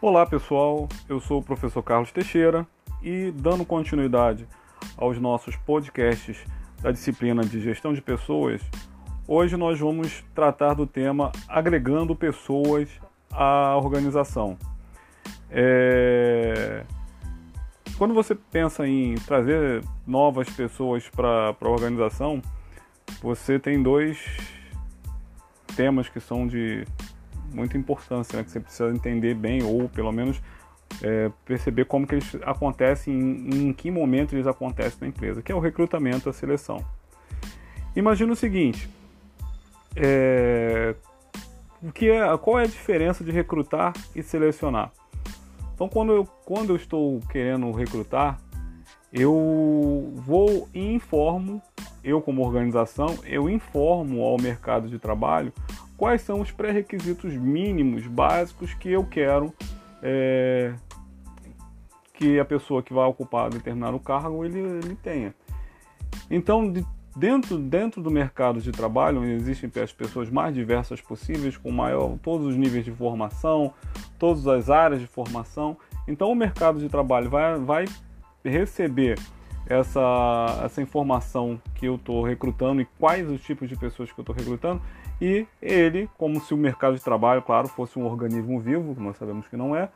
Olá pessoal, eu sou o professor Carlos Teixeira e dando continuidade aos nossos podcasts da disciplina de gestão de pessoas, hoje nós vamos tratar do tema agregando pessoas à organização. É... Quando você pensa em trazer novas pessoas para a organização, você tem dois temas que são de muita importância, né, que você precisa entender bem, ou pelo menos é, perceber como que eles acontecem, em, em que momento eles acontecem na empresa, que é o recrutamento, a seleção. Imagina o seguinte, é, o que é, qual é a diferença de recrutar e selecionar? Então, quando eu, quando eu estou querendo recrutar, eu vou e informo, eu como organização, eu informo ao mercado de trabalho quais são os pré-requisitos mínimos, básicos que eu quero é, que a pessoa que vai ocupar determinado cargo ele, ele tenha. Então, de, dentro, dentro do mercado de trabalho, onde existem as pessoas mais diversas possíveis, com maior, todos os níveis de formação, todas as áreas de formação, então o mercado de trabalho vai, vai receber essa, essa informação que eu estou recrutando e quais os tipos de pessoas que eu estou recrutando e ele, como se o mercado de trabalho, claro, fosse um organismo vivo, nós sabemos que não é,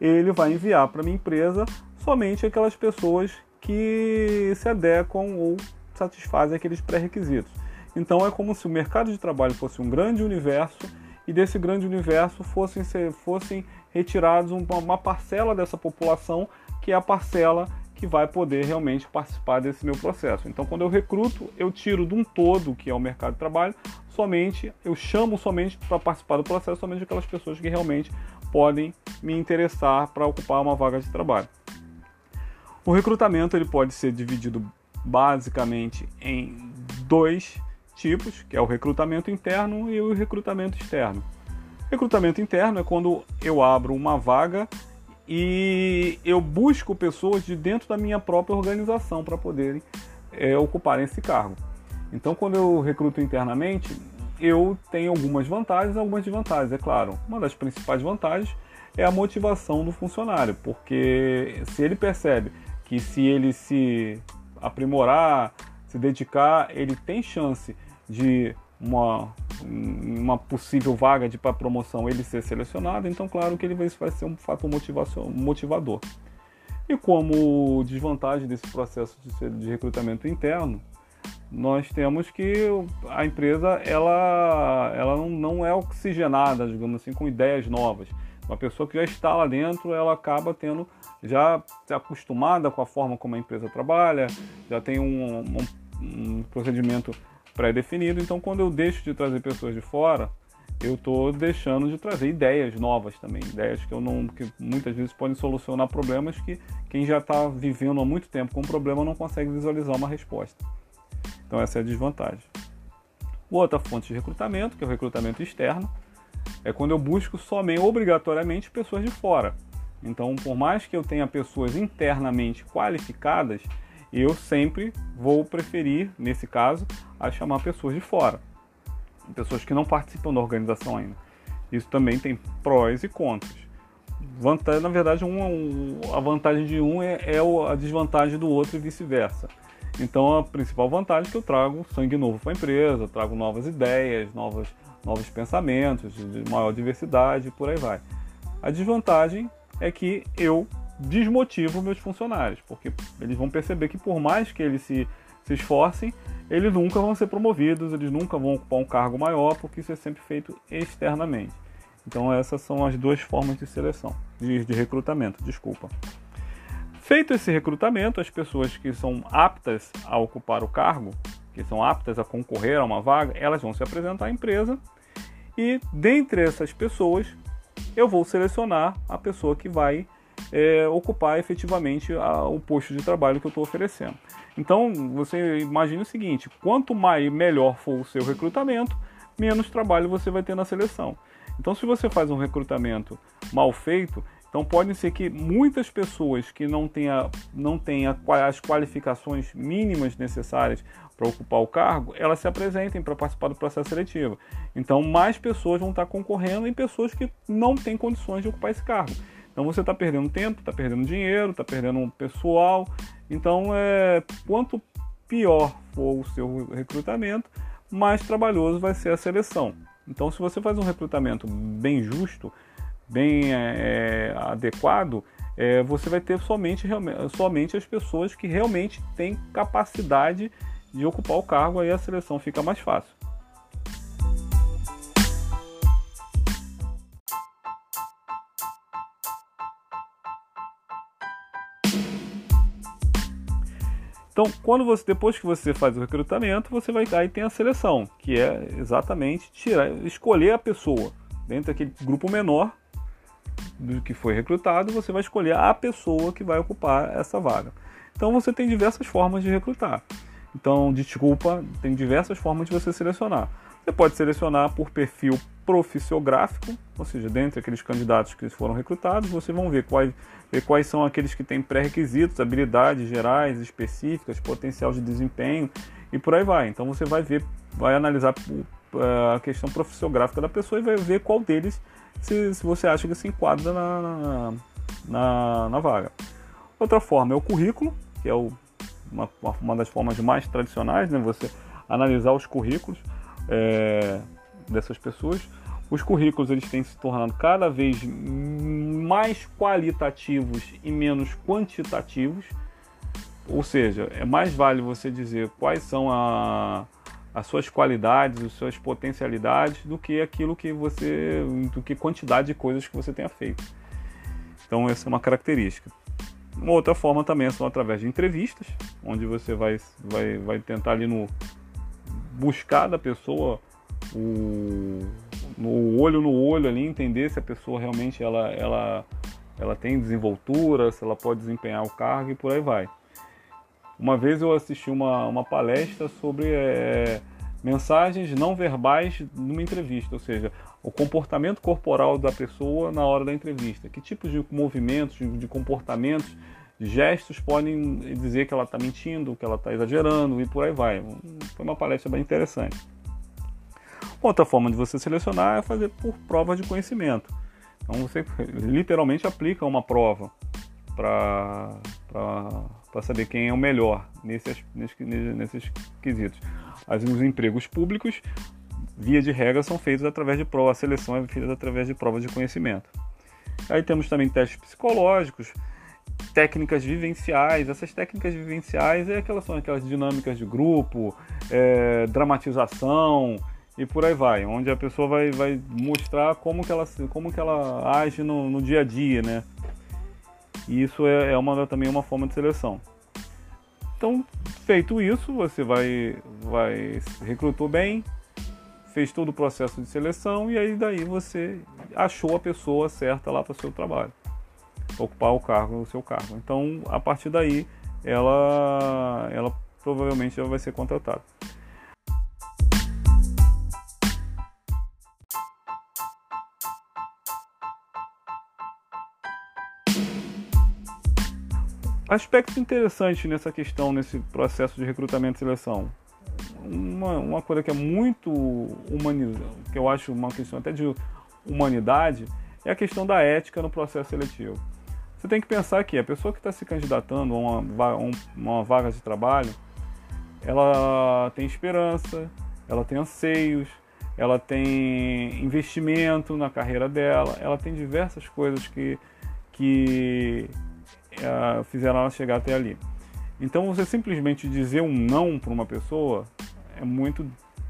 ele vai enviar para minha empresa somente aquelas pessoas que se adequam ou satisfazem aqueles pré-requisitos. Então é como se o mercado de trabalho fosse um grande universo e desse grande universo fossem, fossem retirados uma parcela dessa população que é a parcela que vai poder realmente participar desse meu processo. Então, quando eu recruto, eu tiro de um todo, que é o mercado de trabalho, somente, eu chamo somente para participar do processo somente aquelas pessoas que realmente podem me interessar para ocupar uma vaga de trabalho. O recrutamento ele pode ser dividido basicamente em dois tipos, que é o recrutamento interno e o recrutamento externo. Recrutamento interno é quando eu abro uma vaga e eu busco pessoas de dentro da minha própria organização para poderem é, esse cargo. Então, quando eu recruto internamente, eu tenho algumas vantagens algumas desvantagens, é claro. Uma das principais vantagens é a motivação do funcionário, porque se ele percebe que se ele se aprimorar, se dedicar, ele tem chance de uma, uma possível vaga de para promoção ele ser selecionado, então claro que ele vai, vai ser um fator motivador. E como desvantagem desse processo de, de recrutamento interno, nós temos que a empresa ela, ela não, não é oxigenada, digamos assim, com ideias novas. Uma pessoa que já está lá dentro, ela acaba tendo já se acostumada com a forma como a empresa trabalha, já tem um, um, um procedimento pré-definido. Então, quando eu deixo de trazer pessoas de fora, eu estou deixando de trazer ideias novas também, ideias que eu não, que muitas vezes podem solucionar problemas que quem já está vivendo há muito tempo com um problema não consegue visualizar uma resposta. Então essa é a desvantagem. Outra fonte de recrutamento, que é o recrutamento externo, é quando eu busco somente obrigatoriamente pessoas de fora. Então, por mais que eu tenha pessoas internamente qualificadas, eu sempre vou preferir, nesse caso, a chamar pessoas de fora, pessoas que não participam da organização ainda. Isso também tem prós e contras. Vantagem, na verdade, um, a vantagem de um é, é a desvantagem do outro e vice-versa. Então, a principal vantagem é que eu trago sangue novo para a empresa, trago novas ideias, novos, novos pensamentos, de maior diversidade e por aí vai. A desvantagem é que eu desmotiva meus funcionários, porque eles vão perceber que por mais que eles se, se esforcem, eles nunca vão ser promovidos, eles nunca vão ocupar um cargo maior, porque isso é sempre feito externamente. Então essas são as duas formas de seleção, de, de recrutamento, desculpa. Feito esse recrutamento, as pessoas que são aptas a ocupar o cargo, que são aptas a concorrer a uma vaga, elas vão se apresentar à empresa e dentre essas pessoas eu vou selecionar a pessoa que vai é, ocupar efetivamente a, o posto de trabalho que eu estou oferecendo. Então, você imagine o seguinte: quanto mais melhor for o seu recrutamento, menos trabalho você vai ter na seleção. Então, se você faz um recrutamento mal feito, então pode ser que muitas pessoas que não tenham não tenha as qualificações mínimas necessárias para ocupar o cargo, elas se apresentem para participar do processo seletivo. Então, mais pessoas vão estar concorrendo em pessoas que não têm condições de ocupar esse cargo. Então você está perdendo tempo, está perdendo dinheiro, está perdendo pessoal. Então, é, quanto pior for o seu recrutamento, mais trabalhoso vai ser a seleção. Então, se você faz um recrutamento bem justo, bem é, é adequado, é, você vai ter somente, somente as pessoas que realmente têm capacidade de ocupar o cargo, aí a seleção fica mais fácil. Então, quando você depois que você faz o recrutamento, você vai aí tem a seleção, que é exatamente tirar, escolher a pessoa dentro daquele grupo menor do que foi recrutado, você vai escolher a pessoa que vai ocupar essa vaga. Então, você tem diversas formas de recrutar. Então, desculpa, tem diversas formas de você selecionar. Você pode selecionar por perfil profissiográfico, ou seja, dentre aqueles candidatos que foram recrutados, vocês vão ver quais, ver quais são aqueles que têm pré-requisitos, habilidades gerais, específicas, potencial de desempenho e por aí vai. Então você vai ver, vai analisar a questão profissiográfica da pessoa e vai ver qual deles se, se você acha que se enquadra na, na, na, vaga. Outra forma é o currículo, que é o, uma, uma das formas mais tradicionais, né? você analisar os currículos é, dessas pessoas. Os currículos eles têm se tornado cada vez mais qualitativos e menos quantitativos. Ou seja, é mais vale você dizer quais são a, as suas qualidades, as suas potencialidades, do que aquilo que você, do que quantidade de coisas que você tenha feito. Então essa é uma característica. Uma outra forma também são através de entrevistas, onde você vai, vai, vai tentar ali no buscar da pessoa o, no olho no olho ali, entender se a pessoa realmente ela, ela, ela tem desenvoltura, se ela pode desempenhar o cargo e por aí vai. Uma vez eu assisti uma, uma palestra sobre é, mensagens não verbais numa entrevista, ou seja, o comportamento corporal da pessoa na hora da entrevista. Que tipos de movimentos, de, de comportamentos, gestos podem dizer que ela está mentindo, que ela está exagerando e por aí vai. Foi uma palestra bem interessante. Outra forma de você selecionar é fazer por prova de conhecimento. Então você literalmente aplica uma prova para saber quem é o melhor nesses, nesses, nesses quesitos. As, os empregos públicos, via de regra, são feitos através de prova, a seleção é feita através de provas de conhecimento. Aí temos também testes psicológicos, técnicas vivenciais. Essas técnicas vivenciais é aquelas, são aquelas dinâmicas de grupo, é, dramatização, e por aí vai, onde a pessoa vai, vai mostrar como que ela, como que ela age no, no dia a dia, né? E isso é, é uma, também uma forma de seleção. Então, feito isso, você vai, vai recrutou bem, fez todo o processo de seleção e aí daí você achou a pessoa certa lá para o seu trabalho, ocupar o cargo, o seu cargo. Então, a partir daí, ela, ela provavelmente já vai ser contratada. Aspecto interessante nessa questão, nesse processo de recrutamento e seleção. Uma, uma coisa que é muito humanizada, que eu acho uma questão até de humanidade, é a questão da ética no processo seletivo. Você tem que pensar que a pessoa que está se candidatando a uma, uma vaga de trabalho, ela tem esperança, ela tem anseios, ela tem investimento na carreira dela, ela tem diversas coisas que, que uh, fizeram ela chegar até ali. Então você simplesmente dizer um não para uma pessoa é muito,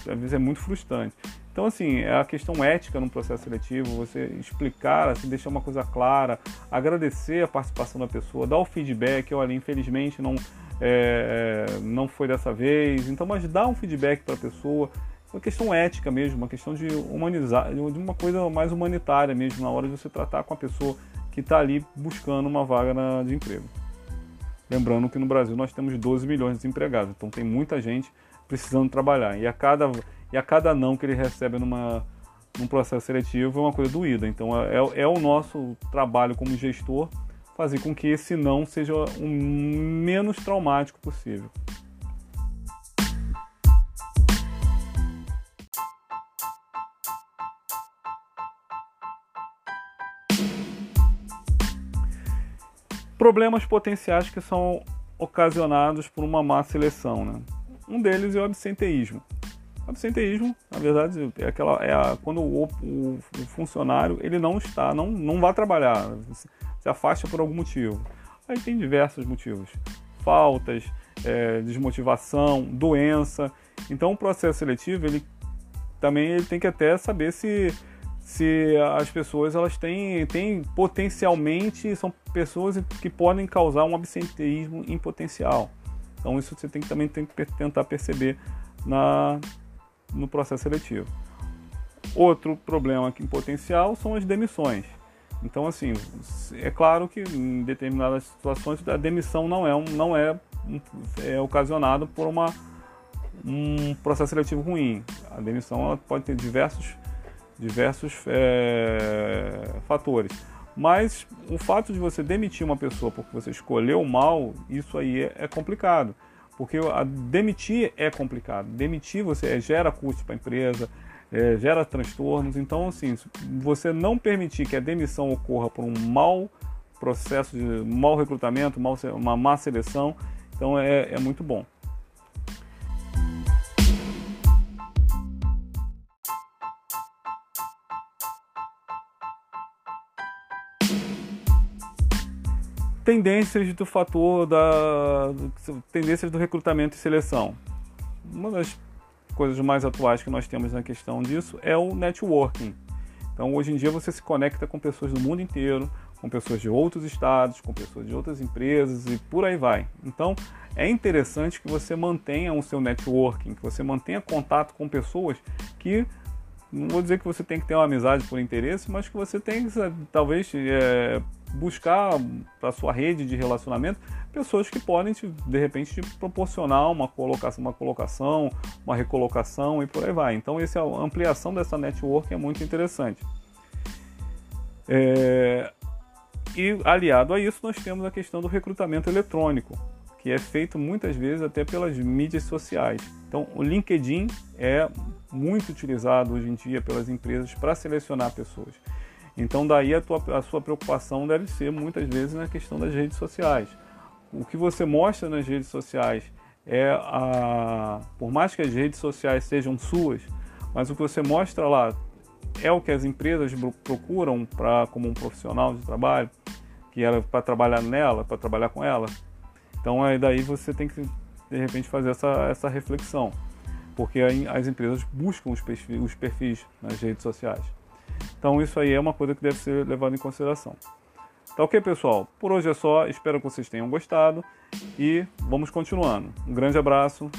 às vezes é muito frustrante. Então assim, é a questão ética no processo seletivo, você explicar, assim, deixar uma coisa clara, agradecer a participação da pessoa, dar o feedback, olha, infelizmente não, é, não foi dessa vez, então mas dar um feedback para a pessoa, uma questão ética mesmo, uma questão de humanizar, de uma coisa mais humanitária mesmo na hora de você tratar com a pessoa que está ali buscando uma vaga na, de emprego. Lembrando que no Brasil nós temos 12 milhões de desempregados, então tem muita gente precisando trabalhar. E a cada, e a cada não que ele recebe numa, num processo seletivo é uma coisa doída. Então é, é, é o nosso trabalho como gestor fazer com que esse não seja o menos traumático possível. Problemas potenciais que são ocasionados por uma má seleção. Né? Um deles é o absenteísmo. Absenteísmo, na verdade, é, aquela, é a, quando o, o, o, funcionário ele não está, não, não vai trabalhar, se afasta por algum motivo. Aí tem diversos motivos. Faltas, é, desmotivação, doença. Então o processo seletivo ele também ele tem que até saber se se as pessoas elas têm, têm potencialmente são pessoas que podem causar um absenteísmo em potencial. Então isso você tem que, também tem que tentar perceber na, no processo seletivo. Outro problema aqui em potencial são as demissões. Então assim, é claro que em determinadas situações a demissão não é, um, não é, é ocasionado por uma, um processo seletivo ruim. A demissão ela pode ter diversos diversos é, fatores. Mas o fato de você demitir uma pessoa porque você escolheu mal, isso aí é, é complicado. Porque a, demitir é complicado. Demitir você é, gera custo para a empresa, é, gera transtornos. Então, assim, você não permitir que a demissão ocorra por um mau processo de mau recrutamento, mau, uma má seleção, então é, é muito bom. Tendências do fator da tendências do recrutamento e seleção. Uma das coisas mais atuais que nós temos na questão disso é o networking. Então, hoje em dia você se conecta com pessoas do mundo inteiro, com pessoas de outros estados, com pessoas de outras empresas e por aí vai. Então, é interessante que você mantenha o seu networking, que você mantenha contato com pessoas que não vou dizer que você tem que ter uma amizade por interesse, mas que você tem que talvez é, buscar para sua rede de relacionamento pessoas que podem te, de repente te proporcionar uma colocação, uma colocação, uma recolocação e por aí vai. Então essa ampliação dessa network é muito interessante. É, e aliado a isso nós temos a questão do recrutamento eletrônico, que é feito muitas vezes até pelas mídias sociais. Então o LinkedIn é muito utilizado hoje em dia pelas empresas para selecionar pessoas. Então daí a, tua, a sua preocupação deve ser muitas vezes na questão das redes sociais. O que você mostra nas redes sociais é a, por mais que as redes sociais sejam suas, mas o que você mostra lá é o que as empresas procuram para como um profissional de trabalho, que era para trabalhar nela, para trabalhar com ela. Então aí daí você tem que de repente fazer essa, essa reflexão, porque as empresas buscam os perfis, os perfis nas redes sociais. Então isso aí é uma coisa que deve ser levada em consideração. Tá ok, pessoal? Por hoje é só. Espero que vocês tenham gostado e vamos continuando. Um grande abraço